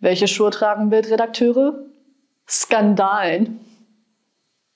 Welche Schuhe tragen Bildredakteure? Skandalen.